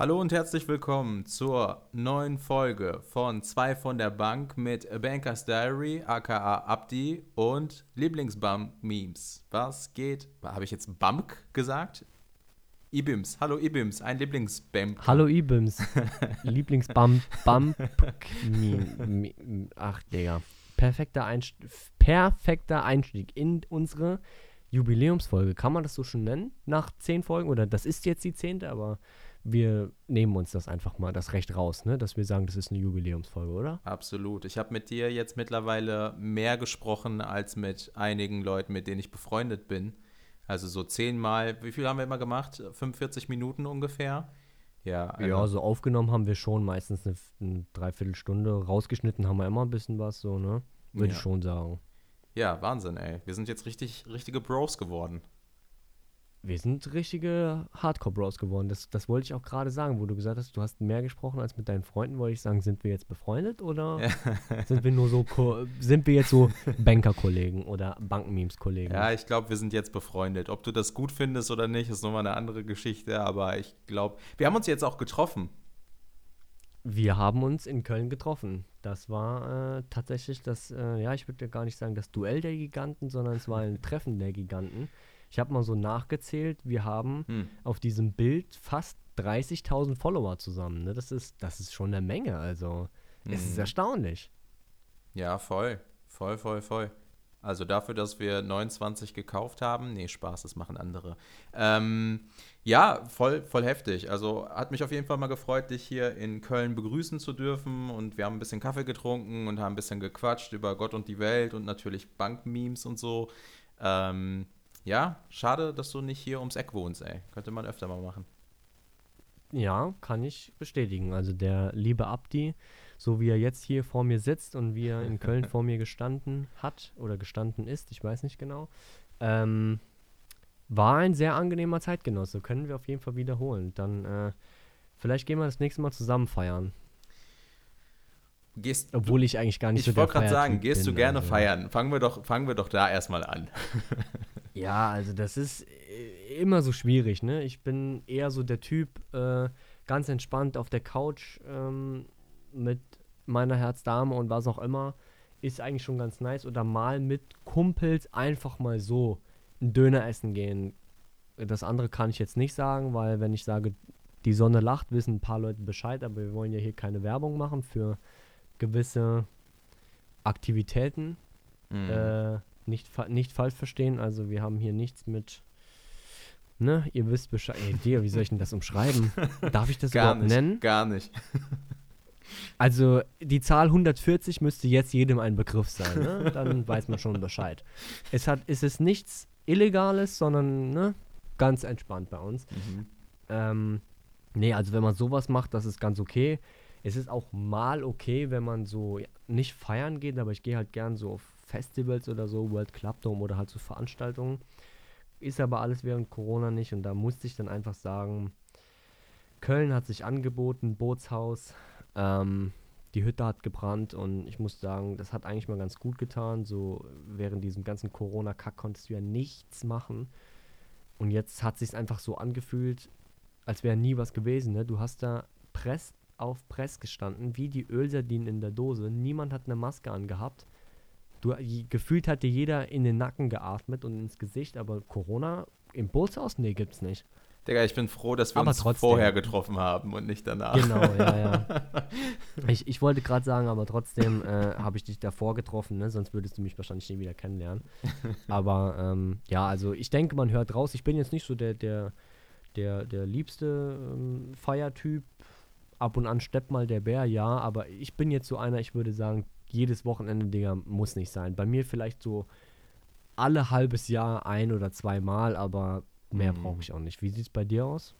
Hallo und herzlich willkommen zur neuen Folge von zwei von der Bank mit Bankers Diary, aka Abdi und Lieblingsbump-Memes. Was geht? Habe ich jetzt Bump gesagt? Ibims. Hallo Ibims, ein Lieblingsbump. Hallo Ibims. Lieblingsbump. Bump. Ach, Digga. Perfekter, Einst perfekter Einstieg in unsere Jubiläumsfolge. Kann man das so schon nennen? Nach zehn Folgen? Oder das ist jetzt die zehnte, aber wir nehmen uns das einfach mal, das Recht raus, ne? dass wir sagen, das ist eine Jubiläumsfolge, oder? Absolut. Ich habe mit dir jetzt mittlerweile mehr gesprochen als mit einigen Leuten, mit denen ich befreundet bin. Also so zehnmal, wie viel haben wir immer gemacht? 45 Minuten ungefähr? Ja, also ja, so aufgenommen haben wir schon meistens eine, eine Dreiviertelstunde. Rausgeschnitten haben wir immer ein bisschen was, so, ne? Würde ja. ich schon sagen. Ja, Wahnsinn, ey. Wir sind jetzt richtig, richtige Bros geworden. Wir sind richtige Hardcore-Bros geworden. Das, das wollte ich auch gerade sagen, wo du gesagt hast, du hast mehr gesprochen als mit deinen Freunden. Wollte ich sagen, sind wir jetzt befreundet oder ja. sind wir nur so, sind wir jetzt so Banker-Kollegen oder Bankenmemes-Kollegen? Ja, ich glaube, wir sind jetzt befreundet. Ob du das gut findest oder nicht, ist nochmal eine andere Geschichte. Aber ich glaube, wir haben uns jetzt auch getroffen. Wir haben uns in Köln getroffen. Das war äh, tatsächlich das, äh, ja, ich würde gar nicht sagen das Duell der Giganten, sondern es war ein Treffen der Giganten. Ich habe mal so nachgezählt, wir haben hm. auf diesem Bild fast 30.000 Follower zusammen. Ne? Das, ist, das ist schon eine Menge, also hm. es ist hm. erstaunlich. Ja, voll, voll, voll, voll. Also dafür, dass wir 29 gekauft haben, nee, Spaß, das machen andere. Ähm, ja, voll, voll heftig. Also hat mich auf jeden Fall mal gefreut, dich hier in Köln begrüßen zu dürfen. Und wir haben ein bisschen Kaffee getrunken und haben ein bisschen gequatscht über Gott und die Welt und natürlich Bankmemes und so. Ähm, ja, schade, dass du nicht hier ums Eck wohnst, ey. Könnte man öfter mal machen. Ja, kann ich bestätigen. Also der liebe Abdi, so wie er jetzt hier vor mir sitzt und wie er in Köln vor mir gestanden hat oder gestanden ist, ich weiß nicht genau, ähm, war ein sehr angenehmer Zeitgenosse. Können wir auf jeden Fall wiederholen. Dann äh, vielleicht gehen wir das nächste Mal zusammen feiern. Gehst Obwohl ich eigentlich gar nicht ich so Ich wollte gerade sagen, gehst bin, du gerne also. feiern? Fangen wir, doch, fangen wir doch da erstmal an. Ja, also das ist äh, immer so schwierig, ne? Ich bin eher so der Typ, äh, ganz entspannt auf der Couch ähm, mit meiner Herzdame und was auch immer. Ist eigentlich schon ganz nice. Oder mal mit Kumpels einfach mal so einen Döner essen gehen. Das andere kann ich jetzt nicht sagen, weil wenn ich sage, die Sonne lacht, wissen ein paar Leute Bescheid, aber wir wollen ja hier keine Werbung machen für gewisse Aktivitäten. Mhm. Äh, nicht, nicht falsch verstehen, also wir haben hier nichts mit, ne, ihr wisst Bescheid. Ey, Digga, wie soll ich denn das umschreiben? Darf ich das gar überhaupt nicht, nennen? Gar nicht. Also die Zahl 140 müsste jetzt jedem ein Begriff sein, ne? Dann weiß man schon Bescheid. Es hat, es ist nichts Illegales, sondern ne, ganz entspannt bei uns. Mhm. Ähm, nee, also wenn man sowas macht, das ist ganz okay. Es ist auch mal okay, wenn man so ja, nicht feiern geht, aber ich gehe halt gern so auf Festivals oder so, World Club Dome oder halt so Veranstaltungen. Ist aber alles während Corona nicht und da musste ich dann einfach sagen, Köln hat sich angeboten, Bootshaus, ähm, die Hütte hat gebrannt und ich muss sagen, das hat eigentlich mal ganz gut getan. So während diesem ganzen Corona-Kack konntest du ja nichts machen. Und jetzt hat sich einfach so angefühlt, als wäre nie was gewesen. Ne? Du hast da Press auf Press gestanden, wie die Ölsardinen in der Dose. Niemand hat eine Maske angehabt. Du, gefühlt hat dir jeder in den Nacken geatmet und ins Gesicht, aber Corona im Bootshaus? Nee, gibt's nicht. Digga, ich bin froh, dass wir aber uns trotzdem. vorher getroffen haben und nicht danach. Genau, ja, ja. ich, ich wollte gerade sagen, aber trotzdem äh, habe ich dich davor getroffen, ne? sonst würdest du mich wahrscheinlich nie wieder kennenlernen. aber ähm, ja, also ich denke, man hört raus. Ich bin jetzt nicht so der, der, der, der liebste ähm, Feiertyp. Ab und an steppt mal der Bär, ja, aber ich bin jetzt so einer, ich würde sagen, jedes Wochenende, Digga, muss nicht sein. Bei mir vielleicht so alle halbes Jahr ein oder zweimal, aber mehr mhm. brauche ich auch nicht. Wie sieht es bei dir aus?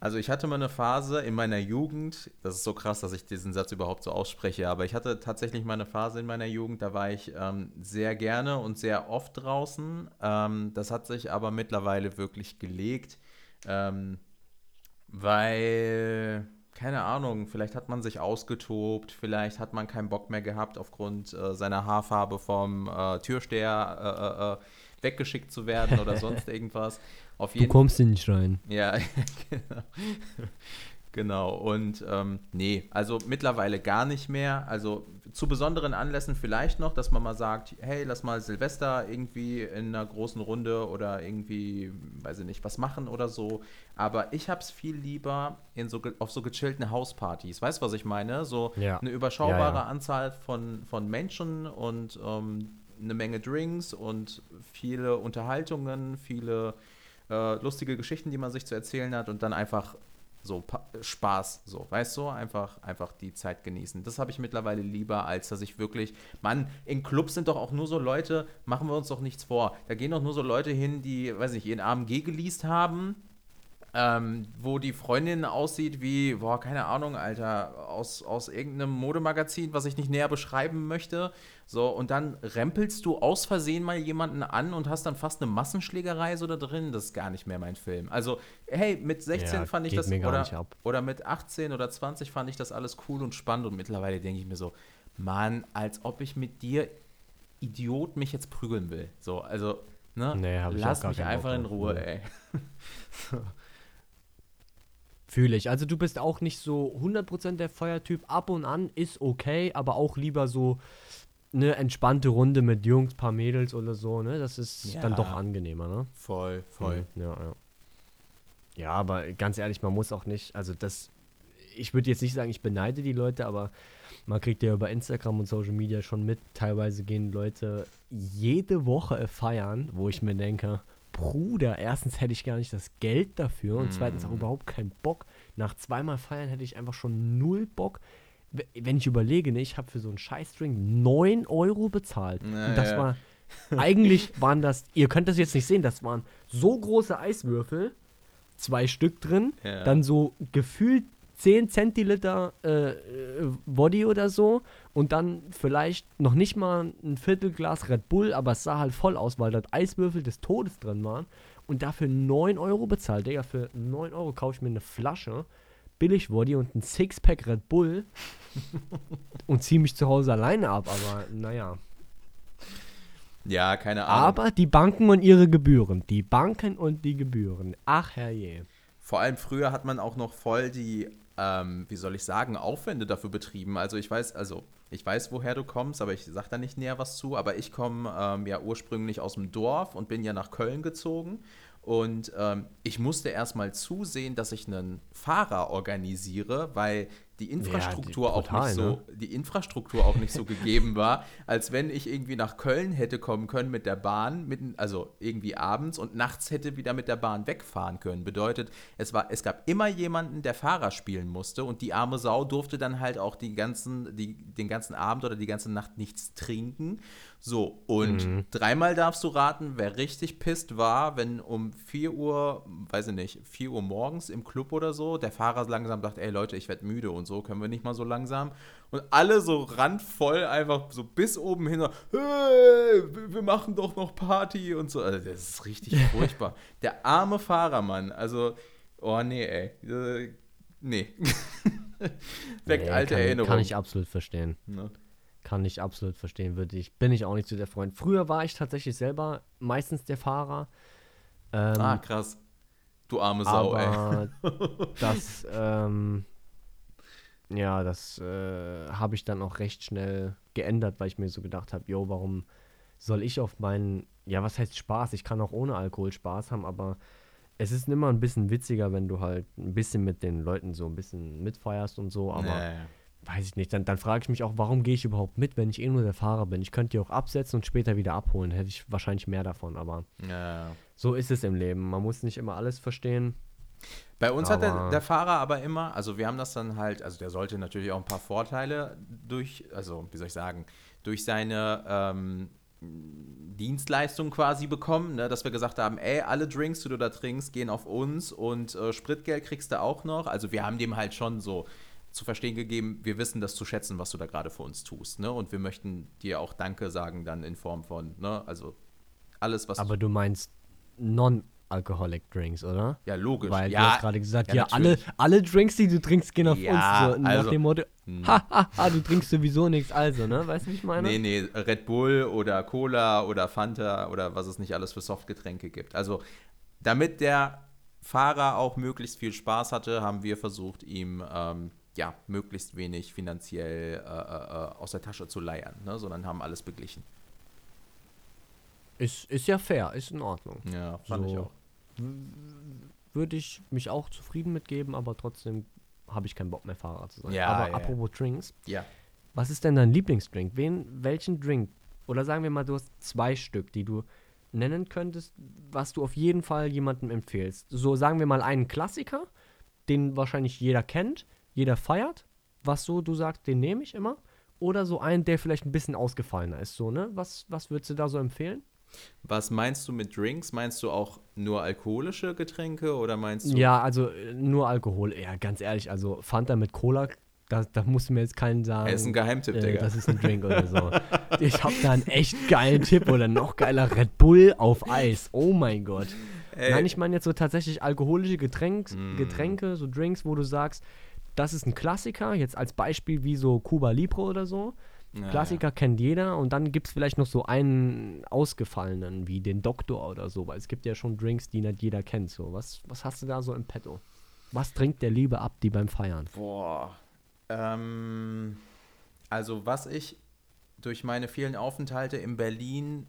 Also ich hatte mal eine Phase in meiner Jugend, das ist so krass, dass ich diesen Satz überhaupt so ausspreche, aber ich hatte tatsächlich mal eine Phase in meiner Jugend, da war ich ähm, sehr gerne und sehr oft draußen. Ähm, das hat sich aber mittlerweile wirklich gelegt, ähm, weil keine Ahnung, vielleicht hat man sich ausgetobt, vielleicht hat man keinen Bock mehr gehabt aufgrund äh, seiner Haarfarbe vom äh, Türsteher äh, äh, äh weggeschickt zu werden oder sonst irgendwas. Auf jeden du kommst hier nicht rein. Ja, genau. Genau, und ähm, nee, also mittlerweile gar nicht mehr. Also zu besonderen Anlässen vielleicht noch, dass man mal sagt, hey, lass mal Silvester irgendwie in einer großen Runde oder irgendwie, weiß ich nicht, was machen oder so. Aber ich hab's viel lieber in so, auf so gechillten Hauspartys. Weißt du, was ich meine? So ja. eine überschaubare ja, ja. Anzahl von, von Menschen und ähm, eine Menge Drinks und viele Unterhaltungen, viele äh, lustige Geschichten, die man sich zu erzählen hat und dann einfach so Spaß, so, weißt du, einfach, einfach die Zeit genießen. Das habe ich mittlerweile lieber, als dass ich wirklich, Mann, in Clubs sind doch auch nur so Leute, machen wir uns doch nichts vor. Da gehen doch nur so Leute hin, die, weiß nicht, ihren AMG geleast haben ähm, wo die Freundin aussieht wie, boah, keine Ahnung, Alter, aus, aus irgendeinem Modemagazin, was ich nicht näher beschreiben möchte. So, und dann rempelst du aus Versehen mal jemanden an und hast dann fast eine Massenschlägerei so da drin. Das ist gar nicht mehr mein Film. Also, hey, mit 16 ja, fand ich das, oder, oder mit 18 oder 20 fand ich das alles cool und spannend und mittlerweile denke ich mir so, Mann, als ob ich mit dir, Idiot, mich jetzt prügeln will. So, also, ne, nee, lass mich einfach in Ruhe, ey. Fühle ich. Also du bist auch nicht so 100% der Feuertyp. Ab und an ist okay, aber auch lieber so eine entspannte Runde mit Jungs, paar Mädels oder so, ne? Das ist ja. dann doch angenehmer, ne? Voll, voll. Mhm. Ja, ja. Ja, aber ganz ehrlich, man muss auch nicht, also das, ich würde jetzt nicht sagen, ich beneide die Leute, aber man kriegt ja über Instagram und Social Media schon mit, teilweise gehen Leute jede Woche feiern, wo ich mir denke, Bruder, erstens hätte ich gar nicht das Geld dafür und zweitens auch mhm. überhaupt keinen Bock. Nach zweimal feiern hätte ich einfach schon null Bock. Wenn ich überlege, ne, ich habe für so einen Scheißdrink 9 Euro bezahlt. Na, und das ja. war, eigentlich waren das, ihr könnt das jetzt nicht sehen, das waren so große Eiswürfel, zwei Stück drin, ja. dann so gefühlt 10 Zentiliter äh, Body oder so und dann vielleicht noch nicht mal ein Viertelglas Red Bull, aber es sah halt voll aus, weil dort Eiswürfel des Todes drin waren und dafür 9 Euro bezahlt. Digga, für 9 Euro kaufe ich mir eine Flasche billig Body und ein Sixpack Red Bull und ziehe mich zu Hause alleine ab, aber naja. Ja, keine Ahnung. Aber die Banken und ihre Gebühren. Die Banken und die Gebühren. Ach herrje. Vor allem früher hat man auch noch voll die ähm, wie soll ich sagen, Aufwände dafür betrieben. Also ich weiß, also ich weiß, woher du kommst, aber ich sage da nicht näher was zu. Aber ich komme ähm, ja ursprünglich aus dem Dorf und bin ja nach Köln gezogen. Und ähm, ich musste erstmal zusehen, dass ich einen Fahrer organisiere, weil die Infrastruktur ja, die, total, auch nicht so, ne? die Infrastruktur auch nicht so gegeben war, als wenn ich irgendwie nach Köln hätte kommen können mit der Bahn, mit, also irgendwie abends und nachts hätte wieder mit der Bahn wegfahren können. Bedeutet, es war, es gab immer jemanden, der Fahrer spielen musste und die arme Sau durfte dann halt auch die ganzen, die, den ganzen Abend oder die ganze Nacht nichts trinken. So, und mhm. dreimal darfst du raten, wer richtig pisst war, wenn um 4 Uhr, weiß ich nicht, 4 Uhr morgens im Club oder so, der Fahrer langsam sagt, ey Leute, ich werde müde und so, können wir nicht mal so langsam. Und alle so randvoll, einfach so bis oben hin, hey, wir machen doch noch Party und so. Also, das ist richtig furchtbar. Der arme Fahrer, Mann, also, oh nee, ey. Äh, nee. Weckt nee, alte kann, Erinnerungen. Kann ich absolut verstehen. Ne? Kann ich absolut verstehen, würde ich. Bin ich auch nicht so der Freund. Früher war ich tatsächlich selber meistens der Fahrer. Ähm, ah, krass. Du arme Sau, aber ey. das, ähm, ja, das äh, habe ich dann auch recht schnell geändert, weil ich mir so gedacht habe, jo, warum soll ich auf meinen, ja, was heißt Spaß? Ich kann auch ohne Alkohol Spaß haben, aber es ist immer ein bisschen witziger, wenn du halt ein bisschen mit den Leuten so ein bisschen mitfeierst und so, aber nee weiß ich nicht, dann, dann frage ich mich auch, warum gehe ich überhaupt mit, wenn ich eh nur der Fahrer bin? Ich könnte die auch absetzen und später wieder abholen, hätte ich wahrscheinlich mehr davon, aber ja. so ist es im Leben. Man muss nicht immer alles verstehen. Bei uns hat der, der, Fahrer aber immer, also wir haben das dann halt, also der sollte natürlich auch ein paar Vorteile durch, also wie soll ich sagen, durch seine ähm, Dienstleistung quasi bekommen, ne? dass wir gesagt haben, ey, alle Drinks, die du da trinkst, gehen auf uns und äh, Spritgeld kriegst du auch noch. Also wir haben dem halt schon so zu verstehen gegeben, wir wissen das zu schätzen, was du da gerade für uns tust. Ne? Und wir möchten dir auch Danke sagen, dann in Form von, ne? also alles, was. Aber du meinst non Alcoholic Drinks, oder? Ja, logisch. Weil ja, du hast gerade gesagt, ja, ja, alle, alle Drinks, die du trinkst, gehen auf Ja, uns. So, nach also- dem Motto, Hm. ha, ha, ha, du trinkst sowieso nichts, also, ne? Weißt du, wie ich meine? Nee, nee, Red Bull oder Cola oder Fanta oder was es nicht alles für Softgetränke gibt. Also, damit der Fahrer auch möglichst viel Spaß hatte, haben wir versucht, ihm ähm, ja, möglichst wenig finanziell äh, äh, äh, aus der Tasche zu leiern, ne? sondern haben alles beglichen. Ist, ist ja fair, ist in Ordnung. Ja, fand ich So. auch. Würde ich mich auch zufrieden mitgeben, aber trotzdem habe ich keinen Bock mehr Fahrer zu sein. Ja, aber ja, ja. apropos Drinks, Ja. was ist denn dein Lieblingsdrink? Wen, welchen Drink? Oder sagen wir mal, du hast zwei Stück, die du nennen könntest, was du auf jeden Fall jemandem empfehlst. So sagen wir mal einen Klassiker, den wahrscheinlich jeder kennt, jeder feiert, was so du sagst, den nehme ich immer. Oder so einen, der vielleicht ein bisschen ausgefallener ist, so, ne? Was, was würdest du da so empfehlen? Was meinst du mit Drinks? Meinst du auch nur alkoholische Getränke oder meinst du? Ja, also äh, nur Alkohol. Ja, ganz ehrlich, also Fanta mit Cola, da, da musst du mir jetzt keinen sagen. Er ist ein Geheimtipp, äh, Digga. Das ist ein Drink oder so. Ich hab da einen echt geilen Tipp oder noch geiler Red Bull auf Eis. Oh mein Gott. Ey, Nein, ich meine jetzt so tatsächlich alkoholische Getränks, Mm. Getränke, so Drinks, wo du sagst, das ist ein Klassiker, jetzt als Beispiel wie so Cuba Libre oder so. Ja, Klassiker kennt jeder und dann gibt es vielleicht noch so einen ausgefallenen, wie den Doktor oder so, weil es gibt ja schon Drinks, die nicht jeder kennt. So, was, was hast du da so im Petto? Was trinkt der Liebe ab, die beim Feiern? Boah. Ähm, also, was ich durch meine vielen Aufenthalte in Berlin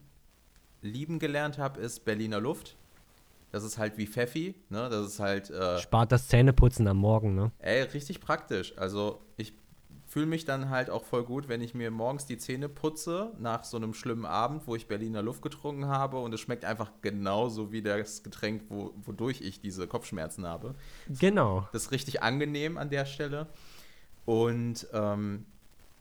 lieben gelernt habe, ist Berliner Luft. Das ist halt wie Pfeffi, ne? Das ist halt, äh, Spart das Zähneputzen am Morgen, ne? ey, richtig praktisch. Also, ich fühle mich dann halt auch voll gut, wenn ich mir morgens die Zähne putze, nach so einem schlimmen Abend, wo ich Berliner Luft getrunken habe und es schmeckt einfach genauso wie das Getränk, wo, wodurch ich diese Kopfschmerzen habe. Genau. Das ist richtig angenehm an der Stelle. Und ähm,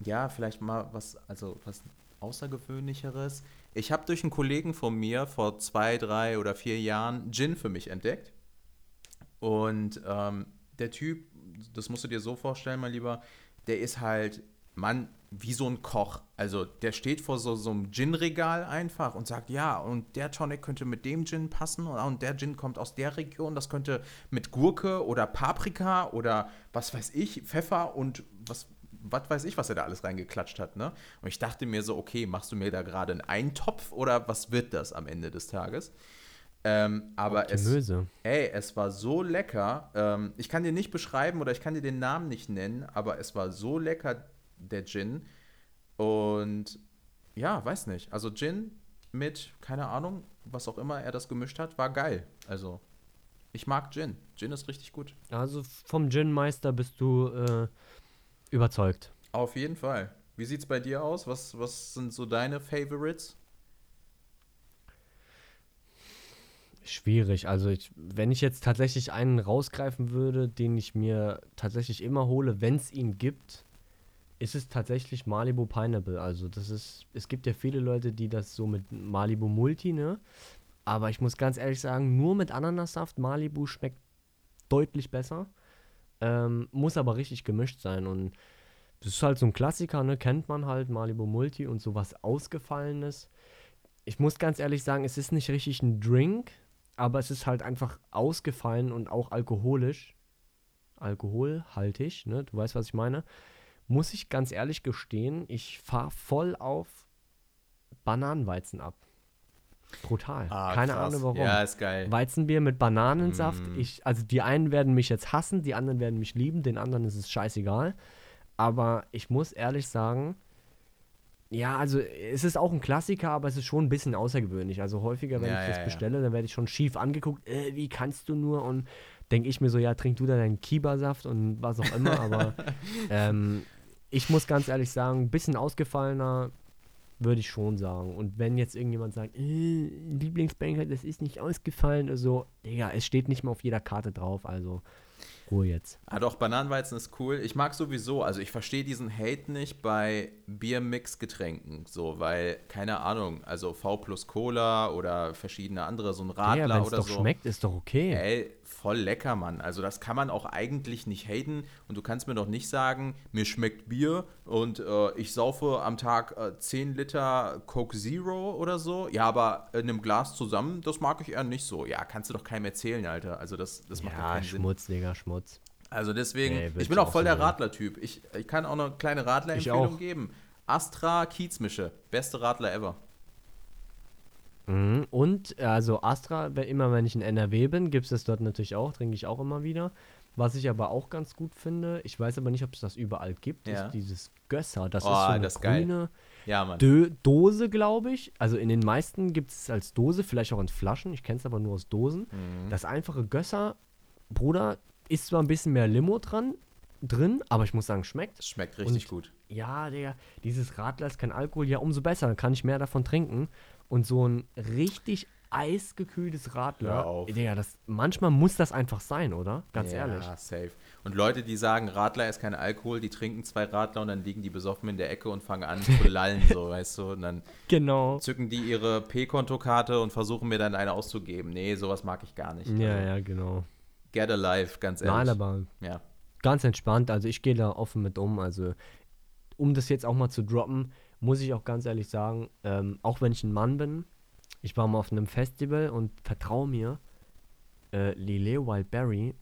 ja, vielleicht mal was, also was Außergewöhnlicheres. Ich habe durch einen Kollegen von mir vor zwei, drei oder vier Jahren Gin für mich entdeckt. Und ähm, der Typ, das musst du dir so vorstellen, mein Lieber, der ist halt, Mann, wie so ein Koch. Also der steht vor so, so einem Gin-Regal einfach und sagt, ja, und der Tonic könnte mit dem Gin passen und, und der Gin kommt aus der Region, das könnte mit Gurke oder Paprika oder was weiß ich, Pfeffer und was, was weiß ich, was er da alles reingeklatscht hat, ne? Und ich dachte mir so, okay, machst du mir da gerade einen Eintopf oder was wird das am Ende des Tages? Ähm, aber es, Gemüse. Ey, es war so lecker. Ähm, ich kann dir nicht beschreiben oder ich kann dir den Namen nicht nennen, aber es war so lecker, der Gin. Und ja, weiß nicht. Also Gin mit, keine Ahnung, was auch immer er das gemischt hat, war geil. Also, ich mag Gin. Gin ist richtig gut. Also vom Gin-Meister bist du äh, überzeugt. Auf jeden Fall. Wie sieht's bei dir aus? Was, was sind so deine Favorites? Schwierig. Also ich, wenn ich jetzt tatsächlich einen rausgreifen würde, den ich mir tatsächlich immer hole, wenn es ihn gibt, ist es tatsächlich Malibu Pineapple. Also das ist, es gibt ja viele Leute, die das so mit Malibu Multi, ne? Aber ich muss ganz ehrlich sagen, nur mit Ananassaft Malibu schmeckt deutlich besser. Ähm, muss aber richtig gemischt sein und das ist halt so ein Klassiker, ne? Kennt man halt, Malibu Multi und sowas Ausgefallenes. Ich muss ganz ehrlich sagen, es ist nicht richtig ein Drink, aber es ist halt einfach ausgefallen und auch alkoholisch. Alkoholhaltig, ne? Du weißt, was ich meine. Muss ich ganz ehrlich gestehen, ich fahre voll auf Bananenweizen ab. Brutal. Keine Ahnung warum. Ah, Ja, ist geil. Weizenbier mit Bananensaft. Mm. Ich, also die einen werden mich jetzt hassen, die anderen werden mich lieben, den anderen ist es scheißegal. Aber ich muss ehrlich sagen, ja, also es ist auch ein Klassiker, aber es ist schon ein bisschen außergewöhnlich. Also häufiger, wenn Ja, ich das ja, bestelle, dann werde ich schon schief angeguckt, äh, wie kannst du nur? Und denke ich mir so, ja, trink du da deinen Kiba-Saft und was auch immer. aber ähm, ich muss ganz ehrlich sagen, ein bisschen ausgefallener würde ich schon sagen. Und wenn jetzt irgendjemand sagt, äh, Lieblingsbanker, das ist nicht ausgefallen, also, Digga, es steht nicht mal auf jeder Karte drauf, also Ruhe jetzt. Ah doch, Bananenweizen ist cool. Ich mag sowieso, also ich verstehe diesen Hate nicht bei Biermix-Getränken, so, weil, keine Ahnung, also V plus Cola oder verschiedene andere, so ein Radler ja, wenn es oder doch so. schmeckt, ist doch okay. Ey, voll lecker, Mann. Also das kann man auch eigentlich nicht haten. Und du kannst mir doch nicht sagen, mir schmeckt Bier und äh, ich saufe am Tag äh, 10 Liter Coke Zero oder so. Ja, aber in einem Glas zusammen, das mag ich eher nicht so. Ja, kannst du doch keinem erzählen, Alter. Also das, das macht ja, keinen Schmutz, Sinn. Digga, Schmutz. Also deswegen, nee, ich bin auch voll der Radler-Typ. Ich, ich kann auch eine kleine Radler-Empfehlung geben. Astra Kiezmische, beste Radler ever. Mhm. Und also Astra, immer wenn ich in NRW bin, gibt es das dort natürlich auch, trinke ich auch immer wieder. Was ich aber auch ganz gut finde, ich weiß aber nicht, ob es das überall gibt, ja. ist dieses Gösser. Das oh, ist so eine das grüne ja, Dose, glaube ich. Also in den meisten gibt es als Dose, vielleicht auch in Flaschen. Ich kenne es aber nur aus Dosen. Mhm. Das einfache Gösser, Bruder, ist zwar ein bisschen mehr Limo dran, drin, aber ich muss sagen, schmeckt. Es schmeckt richtig Und, gut. Ja, Digga, dieses Radler ist kein Alkohol, ja, umso besser, dann kann ich mehr davon trinken. Und so ein richtig eisgekühltes Radler, Digga, das, manchmal muss das einfach sein, oder? Ganz ja, ehrlich. Ja, safe. Und Leute, die sagen, Radler ist kein Alkohol, die trinken zwei Radler und dann liegen die besoffen in der Ecke und fangen an zu lallen, so, weißt du? Und dann genau. zücken die ihre P-Kontokarte und versuchen mir dann eine auszugeben. Nee, sowas mag ich gar nicht. Ja, also, ja, genau. Get alive, ganz ehrlich. Nein, aber ja. ganz entspannt. Also ich gehe da offen mit um. Also um das jetzt auch mal zu droppen, muss ich auch ganz ehrlich sagen, ähm, auch wenn ich ein Mann bin, ich war mal auf einem Festival und vertraue mir, äh, Lillet Wildberry,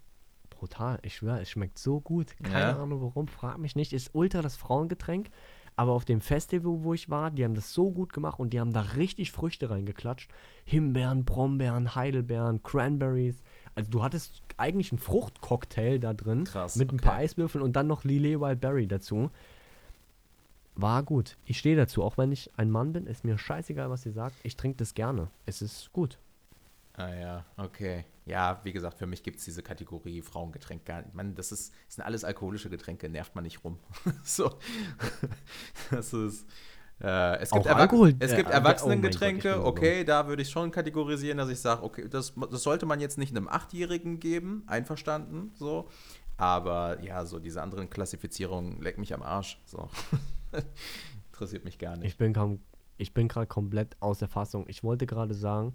brutal, ich schwöre, es schmeckt so gut. Keine ja. Ahnung warum, frag mich nicht. Ist ultra das Frauengetränk. Aber auf dem Festival, wo ich war, die haben das so gut gemacht und die haben da richtig Früchte reingeklatscht. Himbeeren, Brombeeren, Heidelbeeren, Cranberries. Also du hattest eigentlich einen Fruchtcocktail da drin. Krass, mit ein paar Eiswürfeln und dann noch Lillet Wildberry dazu war gut. Ich stehe dazu, auch wenn ich ein Mann bin, ist mir scheißegal, was ihr sagt. Ich trinke das gerne. Es ist gut. Ah ja, okay. Ja, wie gesagt, für mich gibt es diese Kategorie Frauengetränk gar nicht. Man, das, ist, das sind alles alkoholische Getränke, nervt man nicht rum. so. Das ist. Äh, es gibt, Erwach Alkohol, es gibt äh, Erwachsenengetränke, oh okay, da würde ich schon kategorisieren, dass ich sage, okay, das, das sollte man jetzt nicht einem Achtjährigen geben, einverstanden, so. Aber ja, so diese anderen Klassifizierungen leck mich am Arsch. So. Interessiert mich gar nicht. Ich bin, kaum, ich bin gerade komplett aus der Fassung. Ich wollte gerade sagen,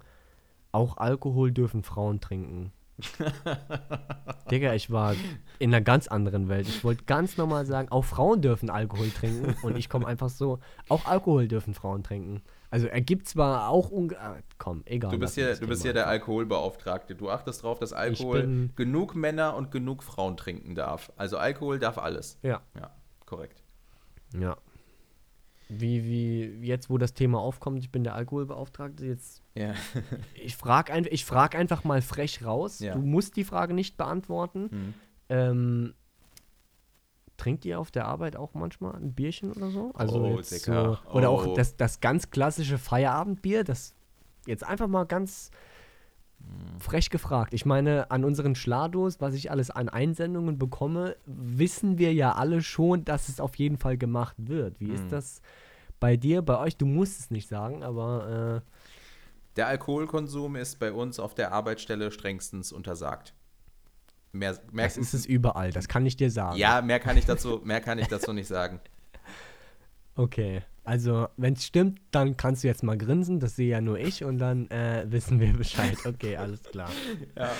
auch Alkohol dürfen Frauen trinken. Digga, ich war in einer ganz anderen Welt. Ich wollte ganz normal sagen, auch Frauen dürfen Alkohol trinken. Und ich komme einfach so, auch Alkohol dürfen Frauen trinken. Also er gibt zwar auch unge ah, komm, egal. Du bist hier, du bist hier der Alkoholbeauftragte. Du achtest darauf, dass Alkohol genug Männer und genug Frauen trinken darf. Also Alkohol darf alles. Ja. Ja, korrekt. Ja. Wie, wie jetzt, wo das Thema aufkommt, ich bin der Alkoholbeauftragte, jetzt. Ja. ich frage ein, frag einfach mal frech raus. Ja. Du musst die Frage nicht beantworten. Mhm. Ähm, trinkt ihr auf der Arbeit auch manchmal ein Bierchen oder so? Also oh, jetzt so, oder oh. auch das, das ganz klassische Feierabendbier, das jetzt einfach mal ganz Frech gefragt. Ich meine, an unseren Schlados, was ich alles an Einsendungen bekomme, wissen wir ja alle schon, dass es auf jeden Fall gemacht wird. Wie mhm. ist das bei dir, bei euch? Du musst es nicht sagen, aber. Äh der Alkoholkonsum ist bei uns auf der Arbeitsstelle strengstens untersagt. Mehr, mehr das ist es überall, das kann ich dir sagen. Ja, mehr kann ich dazu, mehr kann ich dazu nicht sagen. Okay. Also, wenn es stimmt, dann kannst du jetzt mal grinsen, das sehe ja nur ich und dann äh, wissen wir Bescheid. Okay, alles klar. Ja.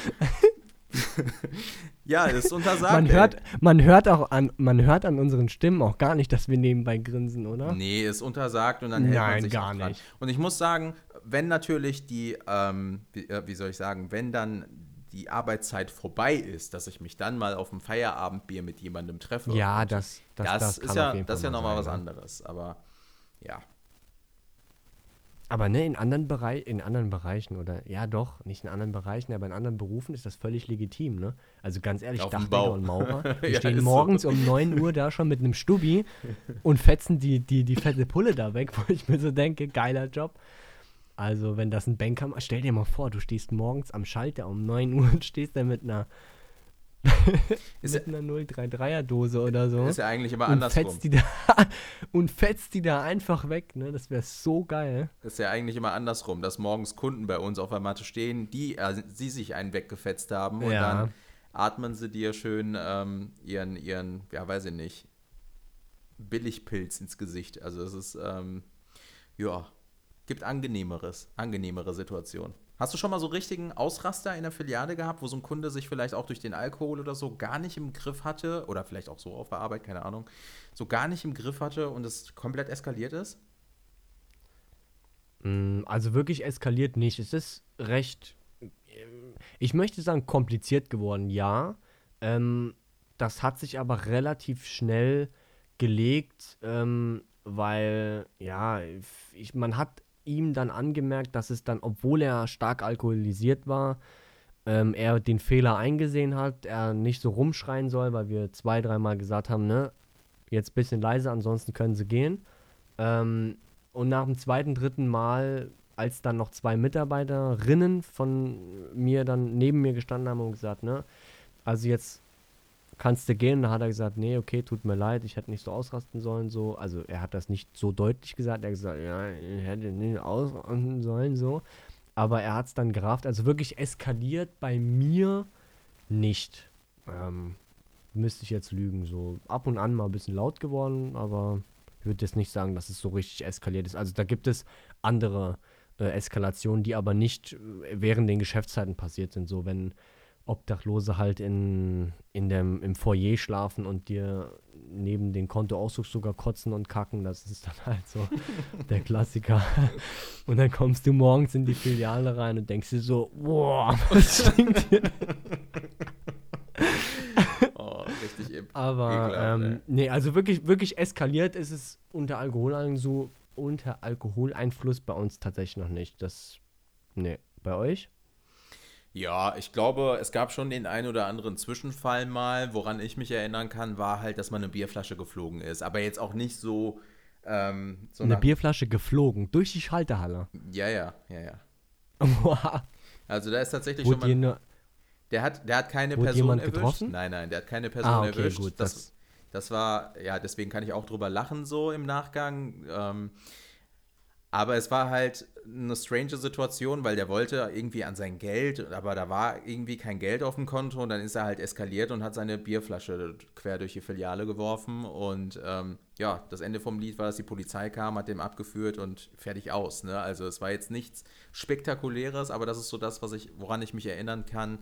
ja, das ist untersagt. Man hört, man hört auch an, man hört an unseren Stimmen auch gar nicht, dass wir nebenbei grinsen, oder? Nee, ist untersagt und dann hält Nein, man sich gar nicht. Und ich muss sagen, wenn natürlich die, ähm, wie, äh, wie soll ich sagen, wenn dann die Arbeitszeit vorbei ist, dass ich mich dann mal auf ein Feierabendbier mit jemandem treffe. Ja, das, das, das, das ist ja, das ist ja nochmal was anderes. Aber ja. Aber ne, in anderen, Bereich, in anderen Bereichen oder ja doch, nicht in anderen Bereichen, aber in anderen Berufen ist das völlig legitim, ne? Also ganz ehrlich, Auf Dachdecker und Maurer, die ja, stehen morgens so. um 9 Uhr da schon mit einem Stubbi und fetzen die, die, die fette Pulle da weg, wo ich mir so denke, geiler Job. Also, wenn das ein Banker, stell dir mal vor, du stehst morgens am Schalter um 9 Uhr und stehst da mit einer mit einer 033er Dose oder so. Ist ja eigentlich immer andersrum. Fetzt die da, und fetzt die da einfach weg, ne? Das wäre so geil. Ist ja eigentlich immer andersrum, dass morgens Kunden bei uns auf der Matte stehen, die äh, sie sich einen weggefetzt haben und ja. dann atmen sie dir schön ähm, ihren, ihren, ja, weiß ich nicht, Billigpilz ins Gesicht. Also es ist, ähm, ja, gibt angenehmeres, angenehmere Situationen. Hast du schon mal so richtigen Ausraster in der Filiale gehabt, wo so ein Kunde sich vielleicht auch durch den Alkohol oder so gar nicht im Griff hatte oder vielleicht auch so auf der Arbeit, keine Ahnung, so gar nicht im Griff hatte und es komplett eskaliert ist? Mm, Also wirklich eskaliert nicht. Es ist recht, ich möchte sagen, kompliziert geworden, ja. Ähm, das hat sich aber relativ schnell gelegt, ähm, weil, ja, ich, man hat ihm dann angemerkt, dass es dann, obwohl er stark alkoholisiert war, ähm, er den Fehler eingesehen hat, er nicht so rumschreien soll, weil wir zwei, dreimal gesagt haben, ne, jetzt ein bisschen leiser, ansonsten können sie gehen. Ähm, und nach dem zweiten, dritten Mal, als dann noch zwei Mitarbeiterinnen von mir dann neben mir gestanden haben und gesagt, ne, also jetzt kannst du gehen, da hat er gesagt, nee, okay, tut mir leid, ich hätte nicht so ausrasten sollen, so. Also er hat das nicht so deutlich gesagt, er hat gesagt, ja, ich hätte nicht ausrasten sollen, so. Aber er hat es dann gerafft, also wirklich eskaliert bei mir nicht. Ähm, müsste ich jetzt lügen, so ab und an mal ein bisschen laut geworden, aber ich würde jetzt nicht sagen, dass es so richtig eskaliert ist. Also da gibt es andere äh, Eskalationen, die aber nicht äh, während den Geschäftszeiten passiert sind. So wenn Obdachlose halt in, in dem, im Foyer schlafen und dir neben den Kontoauszug sogar kotzen und kacken, das ist dann halt so der Klassiker. Und dann kommst du morgens in die Filiale rein und denkst dir so, boah, was stinkt hier? Oh, richtig eben. Aber Ekelhaft, ähm, nee, also wirklich, wirklich eskaliert ist es unter Alkoholeinfluss, unter Alkoholeinfluss bei uns tatsächlich noch nicht. Das, nee, bei euch? Ja, ich glaube, es gab schon den einen oder anderen Zwischenfall mal. Woran ich mich erinnern kann, war halt, dass mal eine Bierflasche geflogen ist. Aber jetzt auch nicht so. Ähm, so Eine Bierflasche geflogen durch die Schalterhalle. Ja, ja, ja, ja. Wow. Also da ist tatsächlich Wurde schon mal. Der hat, der hat keine Wurde Person jemand erwischt. getroffen? Nein, nein, der hat keine Person Ah, okay, erwischt. gut, das, das- das war, ja, deswegen kann ich auch drüber lachen, so im Nachgang. Ähm, aber es war halt eine strange Situation, weil der wollte irgendwie an sein Geld, aber da war irgendwie kein Geld auf dem Konto und dann ist er halt eskaliert und hat seine Bierflasche quer durch die Filiale geworfen und ähm, ja, das Ende vom Lied war, dass die Polizei kam, hat dem abgeführt und fertig aus. Ne? Also es war jetzt nichts Spektakuläres, aber das ist so das, was ich, woran ich mich erinnern kann,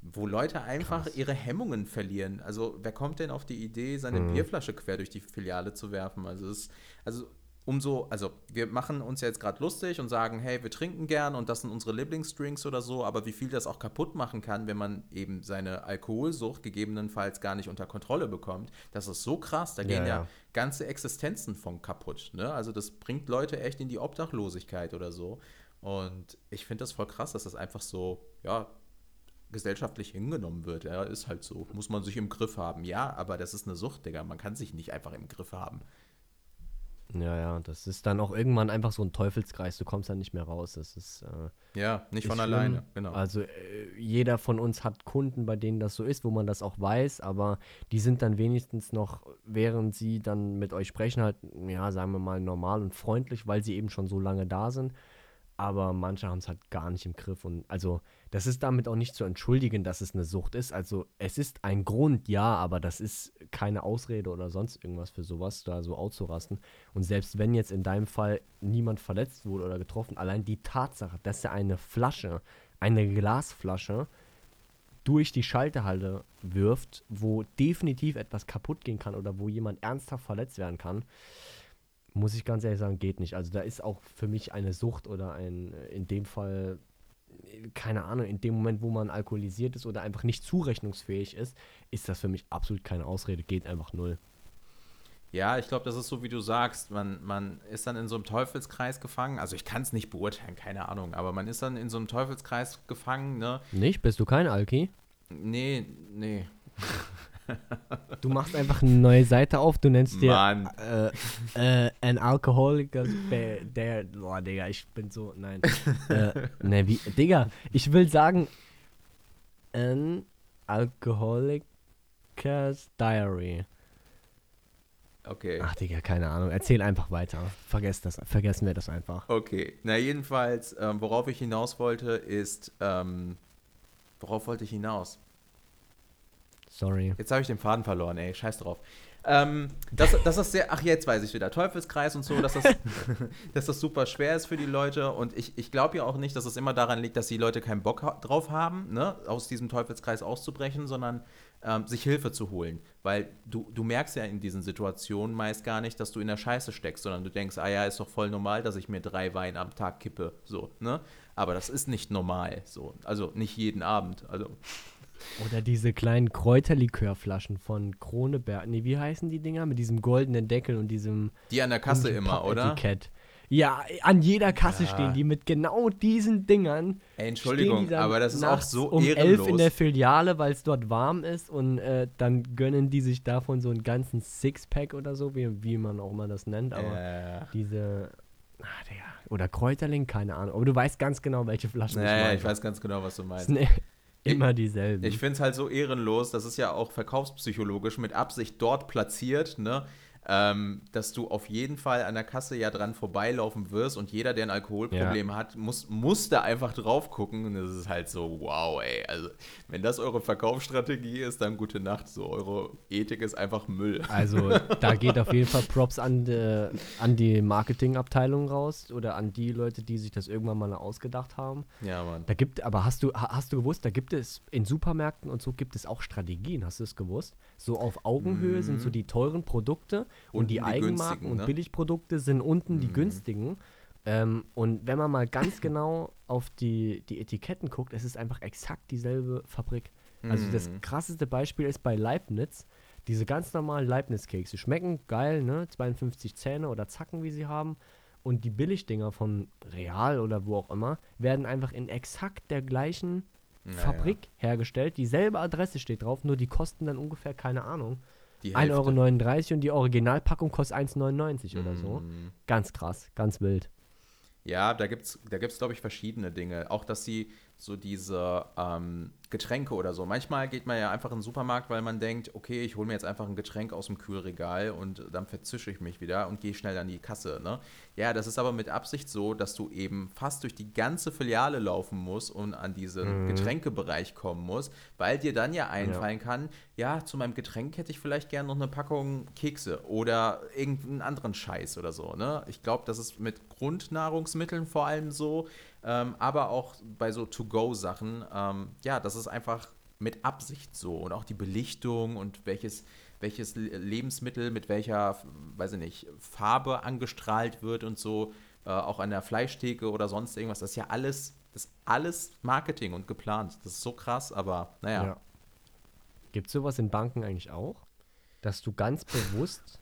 wo Leute einfach Krass. ihre Hemmungen verlieren. Also wer kommt denn auf die Idee, seine Mhm. Bierflasche quer durch die Filiale zu werfen? Also es, also umso, also wir machen uns ja jetzt gerade lustig und sagen, hey, wir trinken gern und das sind unsere Lieblingsdrinks oder so, aber wie viel das auch kaputt machen kann, wenn man eben seine Alkoholsucht gegebenenfalls gar nicht unter Kontrolle bekommt, das ist so krass, da gehen ja, ja. ganze Existenzen von kaputt. Ne? Also das bringt Leute echt in die Obdachlosigkeit oder so. Und ich finde das voll krass, dass das einfach so, ja, gesellschaftlich hingenommen wird. Ja, ist halt so. Muss man sich im Griff haben. Ja, aber das ist eine Sucht, Digga. Man kann sich nicht einfach im Griff haben. Ja, ja, das ist dann auch irgendwann einfach so ein Teufelskreis, du kommst dann nicht mehr raus. Das ist, äh, Ja, nicht Ist von schlimm. alleine. Genau. Also äh, jeder von uns hat Kunden, bei denen das so ist, wo man das auch weiß, aber die sind dann wenigstens noch, während sie dann mit euch sprechen, halt, ja, sagen wir mal, normal und freundlich, weil sie eben schon so lange da sind. Aber manche haben es halt gar nicht im Griff. Und also, das ist damit auch nicht zu entschuldigen, dass es eine Sucht ist. Also, es ist ein Grund, ja, aber das ist keine Ausrede oder sonst irgendwas für sowas, da so auszurasten. Und selbst wenn jetzt in deinem Fall niemand verletzt wurde oder getroffen, allein die Tatsache, dass er eine Flasche, eine Glasflasche durch die Schalterhalle wirft, wo definitiv etwas kaputt gehen kann oder wo jemand ernsthaft verletzt werden kann, muss ich ganz ehrlich sagen, geht nicht. Also da ist auch für mich eine Sucht oder ein, in dem Fall, keine Ahnung, in dem Moment, wo man alkoholisiert ist oder einfach nicht zurechnungsfähig ist, ist das für mich absolut keine Ausrede, geht einfach null. Ja, ich glaube, das ist so, wie du sagst. Man, man ist dann in so einem Teufelskreis gefangen. Also ich kann es nicht beurteilen, keine Ahnung. Aber man ist dann in so einem Teufelskreis gefangen, ne? Nicht? Bist du kein Alki? Nee, nee. Du machst einfach eine neue Seite auf, du nennst dir Mann. äh, äh, ein Alkoholiker, der, der, boah, Digga, ich bin so, nein. äh, ne, wie, Digga, ich will sagen, ein Alkoholikers Diary. Okay. Ach, Digga, keine Ahnung, erzähl einfach weiter. Vergesst das, vergessen wir das einfach. Okay. Na, jedenfalls, ähm, worauf ich hinaus wollte, ist, ähm, worauf wollte ich hinaus? Sorry. Jetzt habe ich den Faden verloren, ey. Scheiß drauf. Ähm, dass, dass das sehr, ach jetzt weiß ich wieder, Teufelskreis und so, dass das, dass das super schwer ist für die Leute. Und ich, ich glaube ja auch nicht, dass es immer daran liegt, dass die Leute keinen Bock ha drauf haben, ne, aus diesem Teufelskreis auszubrechen, sondern ähm, sich Hilfe zu holen, weil du, du merkst ja in diesen Situationen meist gar nicht, dass du in der Scheiße steckst, sondern du denkst, ah ja, ist doch voll normal, dass ich mir drei Wein am Tag kippe, so, ne, aber das ist nicht normal, so, also nicht jeden Abend, also Oder diese kleinen Kräuterlikörflaschen von Kroneberg. Nee, wie heißen die Dinger? Mit diesem goldenen Deckel und diesem die an der Kasse immer, oder? Etikett. Ja, an jeder Kasse Ja. stehen die mit genau diesen Dingern. Ey, Entschuldigung, aber das ist auch so um elf ehrenlos. in der Filiale, weil es dort warm ist und äh, dann gönnen die sich davon so einen ganzen Sixpack oder so, wie, wie man auch immer das nennt. Aber äh, diese, ah, Digga, oder Kräuterling, keine Ahnung. Aber du weißt ganz genau, welche Flaschen naja, meine. ich weiß ganz genau, was du meinst. Immer dieselben. Ich finde es halt so ehrenlos, das ist ja auch verkaufspsychologisch mit Absicht dort platziert, ne? Ähm, dass du auf jeden Fall an der Kasse ja dran vorbeilaufen wirst und jeder, der ein Alkoholproblem hat, muss, muss da einfach drauf gucken. Und das ist halt so, wow, ey. Also, wenn das eure Verkaufsstrategie ist, dann gute Nacht. So, eure Ethik ist einfach Müll. Also da geht auf jeden Fall Props an, de, an die Marketingabteilung raus oder an die Leute, die sich das irgendwann mal ausgedacht haben. Ja, Mann. Da gibt, aber hast du, ha- hast du gewusst, da gibt es in Supermärkten und so gibt es auch Strategien, hast du es gewusst? So auf Augenhöhe sind so die teuren Produkte und die die Eigenmarken günstigen, und ne? Billigprodukte sind unten die günstigen. Ähm, und wenn man mal ganz genau auf die, die Etiketten guckt, es ist einfach exakt dieselbe Fabrik. Also das krasseste Beispiel ist bei Leibniz. Diese ganz normalen Leibniz-Kekse schmecken geil, ne? 52 Zähne oder Zacken, wie sie haben. Und die Billigdinger von Real oder wo auch immer werden einfach in exakt der gleichen Naja, Fabrik hergestellt. Dieselbe Adresse steht drauf, nur die kosten dann ungefähr, keine Ahnung, 1,39 Hälfte. Euro und die Originalpackung kostet 1,99 oder so. Mhm. Ganz krass, ganz wild. Ja, da gibt es, da gibt's, glaube ich, verschiedene Dinge. Auch, dass sie so diese ähm, Getränke oder so. Manchmal geht man ja einfach in den Supermarkt, weil man denkt, okay, ich hole mir jetzt einfach ein Getränk aus dem Kühlregal und dann verzische ich mich wieder und gehe schnell an die Kasse. Ne? Ja, das ist aber mit Absicht so, dass du eben fast durch die ganze Filiale laufen musst und an diesen Getränkebereich kommen musst, weil dir dann ja einfallen kann, ja, zu meinem Getränk hätte ich vielleicht gerne noch eine Packung Kekse oder irgendeinen anderen Scheiß oder so. Ne? Ich glaube, das ist mit Grundnahrungsmitteln vor allem so, ähm, aber auch bei so To-Go-Sachen, ähm, ja, das ist einfach mit Absicht so. Und auch die Belichtung und welches, welches Le- Lebensmittel mit welcher, weiß ich nicht, Farbe angestrahlt wird und so, äh, auch an der Fleischtheke oder sonst irgendwas, das ist ja alles, das ist alles Marketing und geplant. Das ist so krass, aber naja. Ja. Gibt es sowas in Banken eigentlich auch? Dass du ganz bewusst,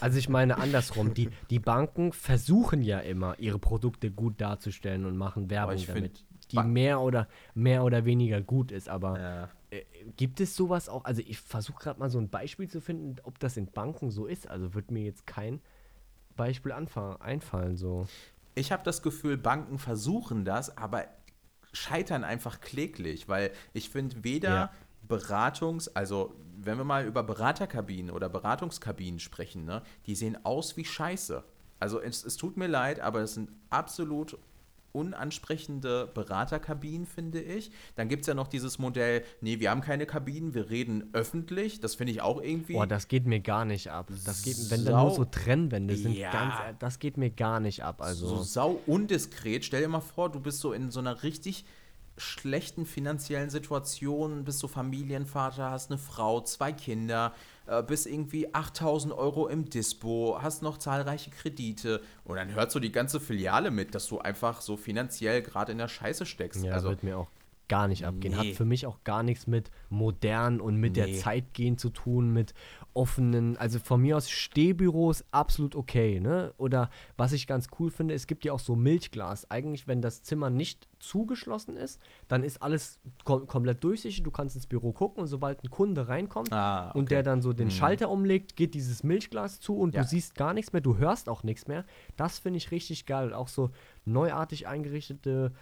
also ich meine andersrum, die, die Banken versuchen ja immer, ihre Produkte gut darzustellen und machen Werbung damit, die mehr oder, mehr oder weniger gut ist. Aber Ja. äh, gibt es sowas auch? Also ich versuche gerade mal so ein Beispiel zu finden, ob das in Banken so ist. Also wird mir jetzt kein Beispiel einfallen. So. Ich habe das Gefühl, Banken versuchen das, aber scheitern einfach kläglich, weil ich finde weder Ja. Beratungs-, also wenn wir mal über Beraterkabinen oder Beratungskabinen sprechen, ne, die sehen aus wie Scheiße. Also es, es tut mir leid, aber es sind absolut unansprechende Beraterkabinen, finde ich. Dann gibt es ja noch dieses Modell, nee, wir haben keine Kabinen, wir reden öffentlich. Das finde ich auch irgendwie. Boah, das geht mir gar nicht ab. Das geht, wenn da nur so Trennwände sind, Ja. ganz, das geht mir gar nicht ab. Also. so sau undiskret. Stell dir mal vor, du bist so in so einer richtig schlechten finanziellen Situation, bist so Familienvater, hast eine Frau, zwei Kinder, äh, bist irgendwie 8000 Euro im Dispo, hast noch zahlreiche Kredite und dann hört so die ganze Filiale mit, dass du einfach so finanziell gerade in der Scheiße steckst. Ja, also, wird mir auch gar nicht abgehen. Hat Nee. für mich auch gar nichts mit modern und mit der Nee. Zeit gehen zu tun, mit offenen, also von mir aus Stehbüros absolut okay, ne? Oder was ich ganz cool finde, es gibt ja auch so Milchglas. Eigentlich, wenn das Zimmer nicht zugeschlossen ist, dann ist alles kom komplett durchsichtig. Du kannst ins Büro gucken und sobald ein Kunde reinkommt Ah, und der dann so den Schalter umlegt, geht dieses Milchglas zu und Ja. du siehst gar nichts mehr, du hörst auch nichts mehr. Das finde ich richtig geil. Auch so neuartig eingerichtete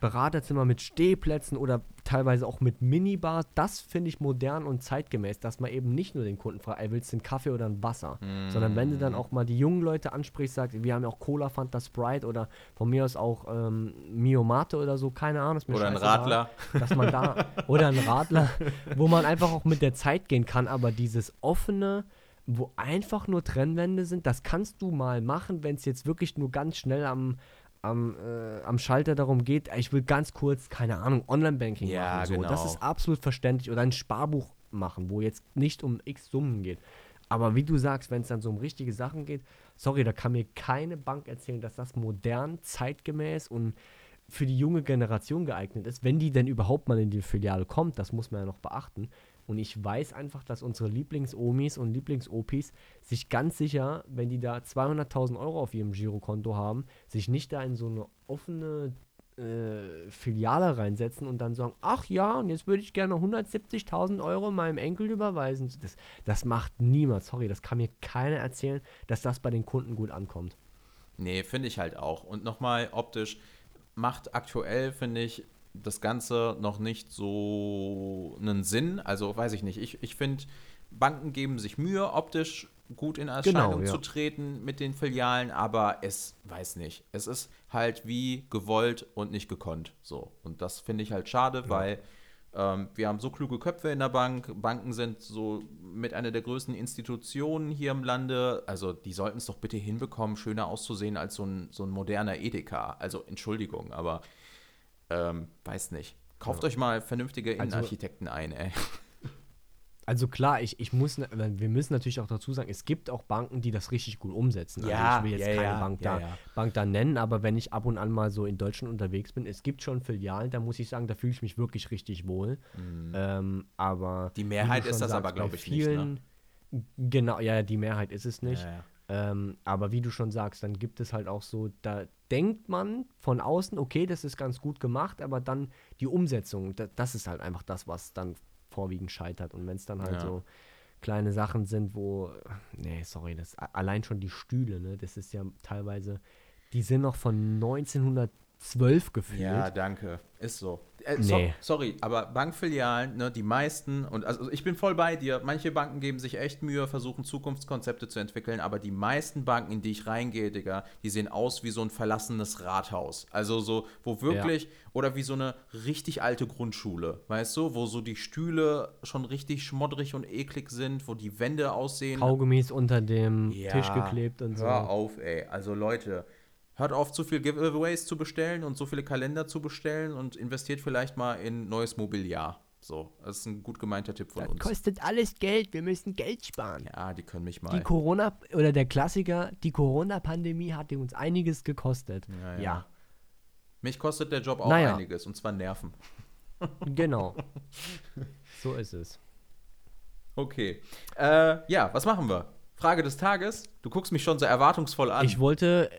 Beraterzimmer mit Stehplätzen oder teilweise auch mit Minibars, das finde ich modern und zeitgemäß, dass man eben nicht nur den Kunden fragt, ey, willst du einen Kaffee oder ein Wasser? Mm. Sondern wenn du dann auch mal die jungen Leute ansprichst, sagst, wir haben ja auch Cola, Fanta, Sprite oder von mir aus auch ähm, Mio Mate oder so, keine Ahnung. oder ein Radler. Dass man da, oder ein Radler, wo man einfach auch mit der Zeit gehen kann, aber dieses offene, wo einfach nur Trennwände sind, das kannst du mal machen, wenn es jetzt wirklich nur ganz schnell am, am, äh, am Schalter darum geht, ich will ganz kurz, keine Ahnung, Online-Banking ja, machen. So. Genau. Das ist absolut verständlich. Oder ein Sparbuch machen, wo jetzt nicht um x Summen geht. Aber wie du sagst, wenn es dann so um richtige Sachen geht, sorry, da kann mir keine Bank erzählen, dass das modern, zeitgemäß und für die junge Generation geeignet ist, wenn die denn überhaupt mal in die Filiale kommt, das muss man ja noch beachten. Und ich weiß einfach, dass unsere Lieblingsomis und Lieblingsopis sich ganz sicher, wenn die da 200.000 Euro auf ihrem Girokonto haben, sich nicht da in so eine offene äh, Filiale reinsetzen und dann sagen, ach ja, und jetzt würde ich gerne 170.000 Euro meinem Enkel überweisen. Das, das macht niemand, sorry, das kann mir keiner erzählen, dass das bei den Kunden gut ankommt. Nee, finde ich halt auch. Und nochmal optisch macht aktuell, finde ich, das Ganze noch nicht so einen Sinn. Also weiß ich nicht. Ich, ich finde, Banken geben sich Mühe, optisch gut in Erscheinung genau, ja. zu treten mit den Filialen, aber es weiß nicht. Es ist halt wie gewollt und nicht gekonnt. So. Und das finde ich halt schade, ja. weil ähm, wir haben so kluge Köpfe in der Bank. Banken sind so mit einer der größten Institutionen hier im Lande. Also die sollten es doch bitte hinbekommen, schöner auszusehen als so ein, so ein moderner Edeka. Also Entschuldigung, aber ähm, weiß nicht. Kauft ja. euch mal vernünftige also Innenarchitekten also, ein, ey. Also klar, ich, ich muss, wir müssen natürlich auch dazu sagen, es gibt auch Banken, die das richtig gut umsetzen. Also ja, ich will jetzt ja, keine ja, Bank, da, Bank da nennen, aber wenn ich ab und an mal so in Deutschland unterwegs bin, es gibt schon Filialen, da muss ich sagen, da fühle ich mich wirklich richtig wohl. Mhm. Ähm, aber die Mehrheit ist das sagst, aber, glaube ich, vielen, nicht. Ne? Genau, ja, die Mehrheit ist es nicht. Ähm, aber wie du schon sagst, dann gibt es halt auch so, da denkt man von außen, okay, das ist ganz gut gemacht, aber dann die Umsetzung, da, das ist halt einfach das, was dann vorwiegend scheitert. Und wenn es dann halt ja. so kleine Sachen sind, wo, nee, sorry, das allein schon die Stühle, ne, das ist ja teilweise, die sind noch von 1912 gefühlt. Ja, danke. Ist so. Äh, nee. so, sorry, aber Bankfilialen, ne, die meisten, und also ich bin voll bei dir, manche Banken geben sich echt Mühe, versuchen Zukunftskonzepte zu entwickeln, aber die meisten Banken, in die ich reingehe, Digga, die sehen aus wie so ein verlassenes Rathaus. Also so, wo wirklich, ja. oder wie so eine richtig alte Grundschule, weißt du, wo so die Stühle schon richtig schmoddrig und eklig sind, wo die Wände aussehen. Kaugummis unter dem ja, Tisch geklebt und so. Hör auf, ey. Also Leute, hört auf, zu viel Giveaways zu bestellen und so viele Kalender zu bestellen und investiert vielleicht mal in neues Mobiliar. So, das ist ein gut gemeinter Tipp von das uns. kostet alles Geld, wir müssen Geld sparen. Ja, die können mich mal. Die Corona, oder der Klassiker, die Corona-Pandemie hat uns einiges gekostet. Ja, ja. ja. Mich kostet der Job auch naja. einiges, und zwar Nerven. Genau. so ist es. Okay. Äh, ja, was machen wir? Frage des Tages. Du guckst mich schon so erwartungsvoll an. Ich wollte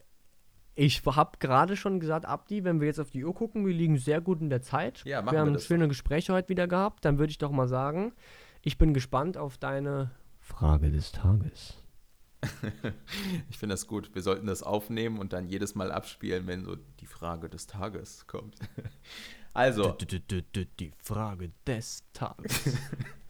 ich habe gerade schon gesagt, Abdi, wenn wir jetzt auf die Uhr gucken, wir liegen sehr gut in der Zeit. Ja, machen wir haben wir schöne Gespräche heute wieder gehabt. Dann würde ich doch mal sagen, ich bin gespannt auf deine Frage des Tages. ich finde das gut. Wir sollten das aufnehmen und dann jedes Mal abspielen, wenn so die Frage des Tages kommt. Also. Die Frage des Tages.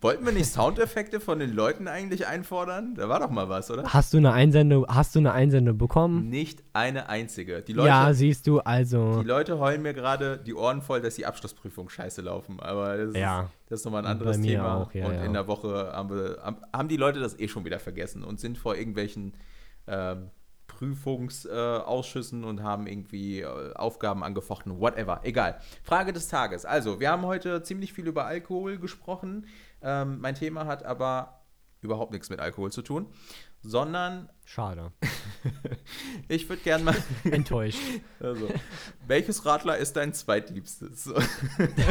Wollten wir nicht Soundeffekte von den Leuten eigentlich einfordern? Da war doch mal was, oder? Hast du eine Einsendung, hast du eine Einsendung bekommen? Nicht eine einzige. Die Leute, ja, siehst du, also. Die Leute heulen mir gerade die Ohren voll, dass die Abschlussprüfung scheiße laufen. Aber das, ja. ist, das ist nochmal ein anderes Thema. Auch, ja, und ja. in der Woche haben, wir, haben die Leute das eh schon wieder vergessen und sind vor irgendwelchen ähm, Prüfungsausschüssen äh, und haben irgendwie äh, Aufgaben angefochten, whatever. Egal. Frage des Tages. Also, wir haben heute ziemlich viel über Alkohol gesprochen. Ähm, mein Thema hat aber überhaupt nichts mit Alkohol zu tun, sondern. Schade. ich würde gern mal. Enttäuscht. Also, welches Radler ist dein zweitliebstes?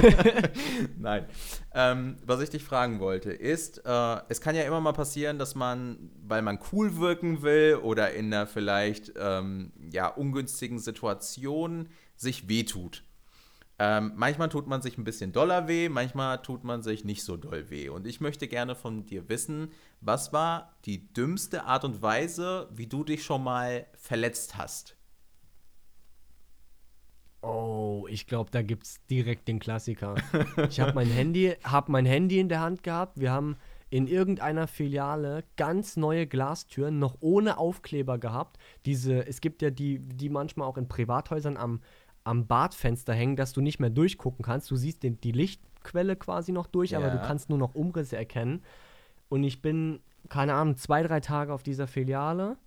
Nein. Ähm, was ich dich fragen wollte, ist, äh, es kann ja immer mal passieren, dass man, weil man cool wirken will oder in einer vielleicht ähm, ja, ungünstigen Situation sich wehtut. Ähm, manchmal tut man sich ein bisschen doller weh, manchmal tut man sich nicht so doll weh. Und ich möchte gerne von dir wissen, was war die dümmste Art und Weise, wie du dich schon mal verletzt hast? Oh, ich glaube, da gibt es direkt den Klassiker. Ich habe mein Handy, habe mein Handy in der Hand gehabt. Wir haben in irgendeiner Filiale ganz neue Glastüren noch ohne Aufkleber gehabt. Diese, es gibt ja die, die manchmal auch in Privathäusern am, am Badfenster hängen, dass du nicht mehr durchgucken kannst. Du siehst den, die Lichtquelle quasi noch durch, aber du Ja. kannst nur noch Umrisse erkennen. Und ich bin, keine Ahnung, zwei, drei Tage auf dieser Filiale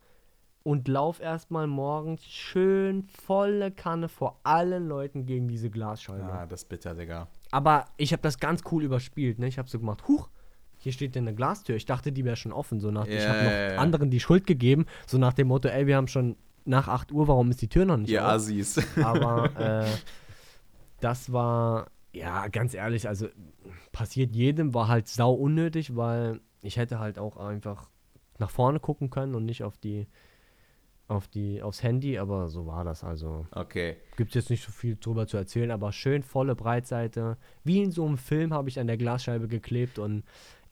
und lauf erstmal morgens schön volle Kanne vor allen Leuten gegen diese Glasscheibe. Ah, das ist bitter, Digga. Aber ich habe das ganz cool überspielt. Ne? Ich habe so gemacht, huch, hier steht denn eine Glastür. Ich dachte, die wäre schon offen. So nach, ich Ja, habe noch ja, ja. anderen die Schuld gegeben. So nach dem Motto, ey, wir haben schon nach 8 Uhr, warum ist die Tür noch nicht Ihr auf? Assis. Aber äh, das war, ja, ganz ehrlich, also passiert jedem, war halt sau unnötig, weil ich hätte halt auch einfach nach vorne gucken können und nicht auf die, auf die, aufs Handy, aber so war das also. Okay. Gibt es jetzt nicht so viel drüber zu erzählen, aber schön volle Breitseite. Wie in so einem Film habe ich an der Glasscheibe geklebt und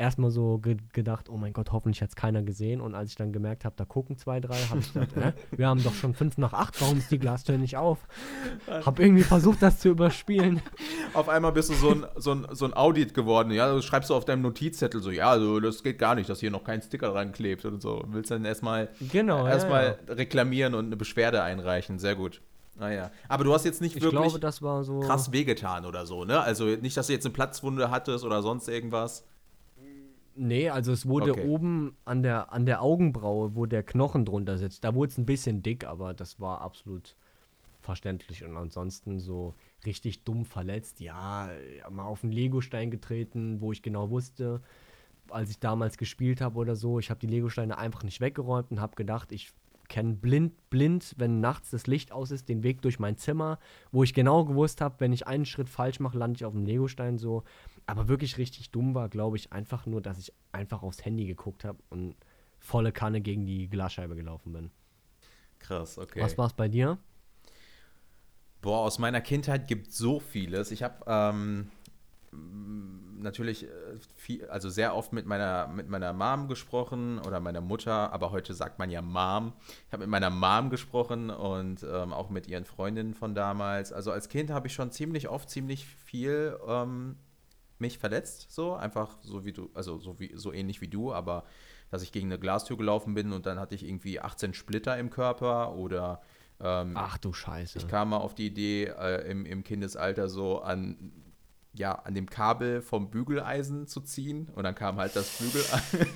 erstmal so ge gedacht, oh mein Gott, hoffentlich hat es keiner gesehen. Und als ich dann gemerkt habe, da gucken zwei, drei, habe ich gedacht, äh, wir haben doch schon fünf nach acht, warum ist die Glastür nicht auf? Hab irgendwie versucht, das zu überspielen. Auf einmal bist du so ein, so ein, so ein Audit geworden. Ja, du schreibst du auf deinem Notizzettel so, ja, also das geht gar nicht, dass hier noch kein Sticker dran klebt und so. Willst dann erstmal Genau. ja, erstmal ja. reklamieren und eine Beschwerde einreichen. Sehr gut. Naja. Aber du hast jetzt nicht Ich wirklich glaube, so. krass wehgetan oder so, ne? Also nicht, dass du jetzt eine Platzwunde hattest oder sonst irgendwas. Nee, also es wurde Okay. oben an der, an der Augenbraue, wo der Knochen drunter sitzt, da wurde es ein bisschen dick, aber das war absolut verständlich. Und ansonsten so richtig dumm verletzt, ja, mal auf einen Legostein getreten, wo ich genau wusste, als ich damals gespielt habe oder so, ich habe die Legosteine einfach nicht weggeräumt und habe gedacht, ich kenne blind, blind, wenn nachts das Licht aus ist, den Weg durch mein Zimmer, wo ich genau gewusst habe, wenn ich einen Schritt falsch mache, lande ich auf dem Legostein so. Aber wirklich richtig dumm war, glaube ich, einfach nur, dass ich einfach aufs Handy geguckt habe und volle Kanne gegen die Glasscheibe gelaufen bin. Krass, okay. Was war es bei dir? Boah, aus meiner Kindheit gibt so vieles. Ich habe ähm, natürlich äh, viel, also sehr oft mit meiner, mit meiner Mom gesprochen oder meiner Mutter, aber heute sagt man ja Mom. Ich habe mit meiner Mom gesprochen und ähm, auch mit ihren Freundinnen von damals. Also als Kind habe ich schon ziemlich oft ziemlich viel ähm, mich verletzt, so einfach so wie du, also so wie so ähnlich wie du, aber dass ich gegen eine Glastür gelaufen bin und dann hatte ich irgendwie 18 Splitter im Körper oder ähm, Ach du Scheiße. ich kam mal auf die Idee, äh, im, im Kindesalter so an, ja, an dem Kabel vom Bügeleisen zu ziehen und dann kam halt das Bügeleisen.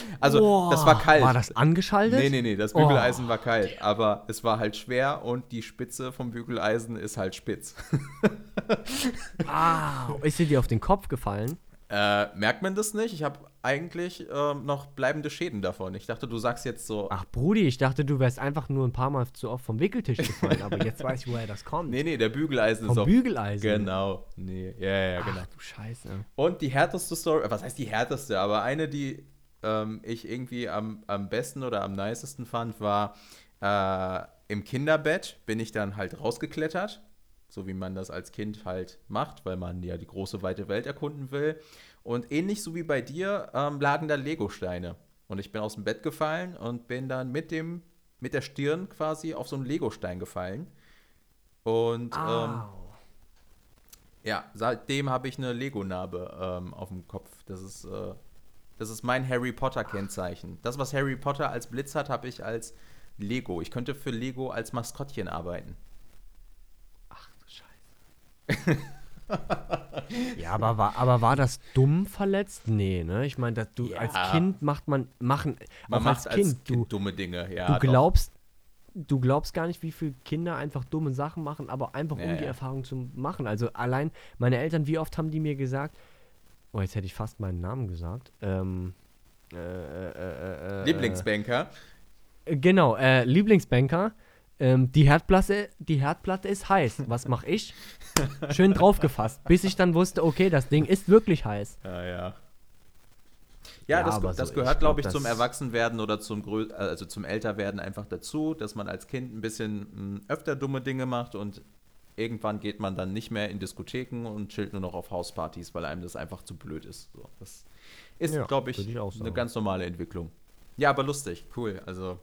also, Boah, das war kalt. War das angeschaltet? Nee, nee, nee, das Bügeleisen war kalt, aber es war halt schwer und die Spitze vom Bügeleisen ist halt spitz. Ah, ist sie dir auf den Kopf gefallen? Äh, merkt man das nicht? Ich habe eigentlich ähm, noch bleibende Schäden davon. Ich dachte, du sagst jetzt so, Ach, Brudi, ich dachte, du wärst einfach nur ein paar Mal zu oft vom Wickeltisch gefallen, aber jetzt weiß ich, woher das kommt. nee, nee, der Bügeleisen vom ist auf. Bügeleisen. Genau, nee, ja, ja, ja, genau. Ach du Scheiße. Und die härteste Story, was heißt die härteste, aber eine, die ähm, ich irgendwie am, am besten oder am nicesten fand, war äh, im Kinderbett bin ich dann halt rausgeklettert, so wie man das als Kind halt macht, weil man ja die große weite Welt erkunden will. Und ähnlich so wie bei dir ähm, lagen da Legosteine. Und ich bin aus dem Bett gefallen und bin dann mit dem, mit der Stirn quasi auf so einen Legostein gefallen. Und ähm, ja, seitdem habe ich eine Lego-Narbe ähm, auf dem Kopf. Das ist, äh, das ist mein Harry Potter-Kennzeichen. Das, was Harry Potter als Blitz hat, habe ich als Lego. Ich könnte für Lego als Maskottchen arbeiten. Ja, aber war, aber war das dumm verletzt? Nee, ne? Ich meine, du Ja. als Kind macht man, machen, Man macht als Kind, du, dumme Dinge. Ja, du doch. glaubst, du glaubst gar nicht, wie viele Kinder einfach dumme Sachen machen, aber einfach Ja, um die ja. Erfahrung zu machen. Also allein meine Eltern, wie oft haben die mir gesagt, oh, jetzt hätte ich fast meinen Namen gesagt. Ähm, äh, äh, äh, äh, Lieblingsbanker. Äh, genau, äh, Lieblingsbanker. Ähm, die, Herdplatte, die Herdplatte ist heiß. Was mache ich? Schön draufgefasst, bis ich dann wusste, okay, das Ding ist wirklich heiß. Ja, ja. Ja, Ja, das, das so, gehört, ich glaube glaub, ich, zum das- Erwachsenwerden oder zum, Grö also zum Älterwerden einfach dazu, dass man als Kind ein bisschen mh, öfter dumme Dinge macht und irgendwann geht man dann nicht mehr in Diskotheken und chillt nur noch auf Hauspartys, weil einem das einfach zu blöd ist. So, das ist, Ja, glaube ich, ich eine ganz normale Entwicklung. Ja, aber lustig, cool. Also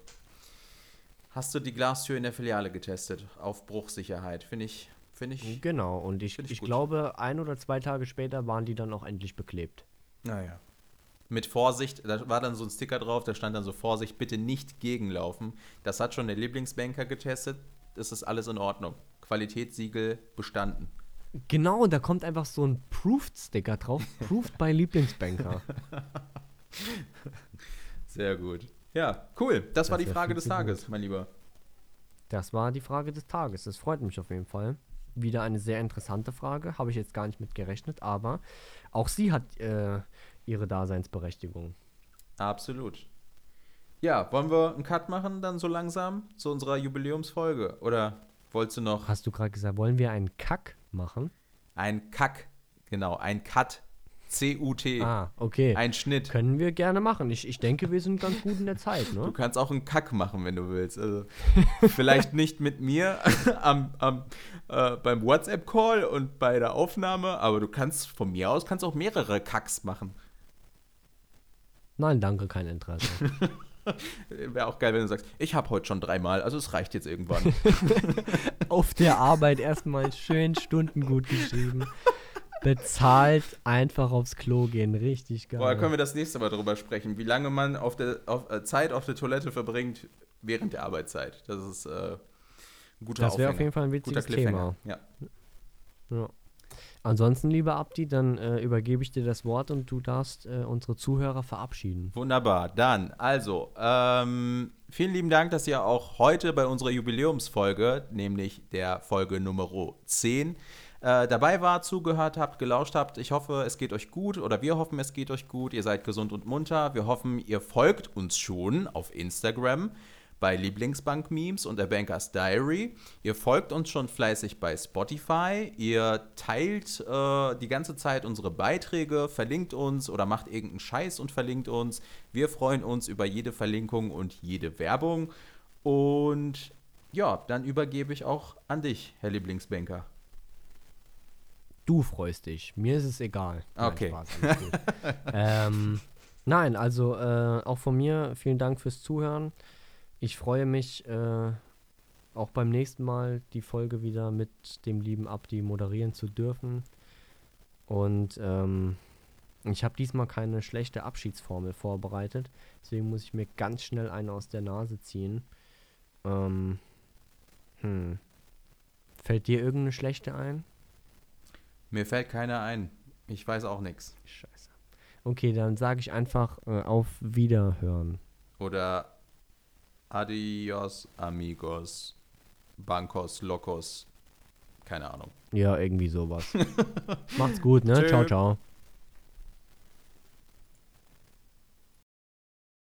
hast du die Glastür in der Filiale getestet auf Bruchsicherheit? Finde ich, Finde ich. Genau, und ich, ich ich, glaube, ein oder zwei Tage später waren die dann auch endlich beklebt. Naja. Mit Vorsicht, da war dann so ein Sticker drauf, da stand dann so Vorsicht, bitte nicht gegenlaufen. Das hat schon der Lieblingsbanker getestet. Das ist alles in Ordnung. Qualitätssiegel bestanden. Genau, und da kommt einfach so ein Proved-Sticker drauf. Proved bei Lieblingsbanker. Sehr gut. Ja, cool. Das, war Das die wär Frage des Tages, mein Lieber. Das war die Frage des Tages. Das freut mich auf jeden Fall. Wieder eine sehr interessante Frage. Habe ich jetzt gar nicht mit gerechnet, aber auch sie hat äh, ihre Daseinsberechtigung. Absolut. Ja, wollen wir einen Cut machen dann so langsam zu unserer Jubiläumsfolge? Oder wolltest du noch Hast du gerade gesagt, wollen wir einen Kack machen? ein Kack? Genau, ein Cut. C-U-T. Ah, okay. Ein Schnitt. Können wir gerne machen. Ich, ich denke, wir sind ganz gut in der Zeit, Du ne? kannst auch einen Kack machen, wenn du willst. Also, vielleicht nicht mit mir am, am, äh, beim WhatsApp-Call und bei der Aufnahme, aber du kannst von mir aus kannst auch mehrere Kacks machen. Nein, danke, kein Interesse. Wäre auch geil, wenn du sagst, ich habe heute schon dreimal, also es reicht jetzt irgendwann. Auf der Arbeit erstmal schön Stunden gut geschrieben. Bezahlt, einfach aufs Klo gehen. Richtig geil. Boah, können wir das nächste Mal drüber sprechen, wie lange man auf der auf, äh, Zeit auf der Toilette verbringt während der Arbeitszeit. Das ist äh, ein guter das wäre auf jeden Fall ein witziges. Thema. Ja. Ja. Ansonsten, lieber Abdi, dann äh, übergebe ich dir das Wort und du darfst äh, unsere Zuhörer verabschieden. Wunderbar. Dann, also, ähm, vielen lieben Dank, dass ihr auch heute bei unserer Jubiläumsfolge, nämlich der Folge Nummer 10, äh, dabei war, zugehört habt, gelauscht habt. Ich hoffe, es geht euch gut oder wir hoffen, es geht euch gut. Ihr seid gesund und munter. Wir hoffen, ihr folgt uns schon auf Instagram bei Lieblingsbank-Memes und der Bankers Diary. Ihr folgt uns schon fleißig bei Spotify. Ihr teilt äh, die ganze Zeit unsere Beiträge, verlinkt uns oder macht irgendeinen Scheiß und verlinkt uns. Wir freuen uns über jede Verlinkung und jede Werbung. Und ja, dann übergebe ich auch an dich, Herr Lieblingsbanker. Du freust dich. Mir ist es egal. Nein, Okay. Gut. ähm, nein, also äh, auch von mir vielen Dank fürs Zuhören. Ich freue mich äh, auch beim nächsten Mal die Folge wieder mit dem lieben Abdi moderieren zu dürfen. Und ähm, ich habe diesmal keine schlechte Abschiedsformel vorbereitet. Deswegen muss ich mir ganz schnell eine aus der Nase ziehen. Ähm, hm. Fällt dir irgendeine schlechte ein? Mir fällt keiner ein. Ich weiß auch nichts. Scheiße. Okay, dann sage ich einfach äh, auf Wiederhören. Oder Adios, amigos, Bancos, Locos. Keine Ahnung. Ja, irgendwie sowas. Macht's gut, ne? Tschö. Ciao, ciao.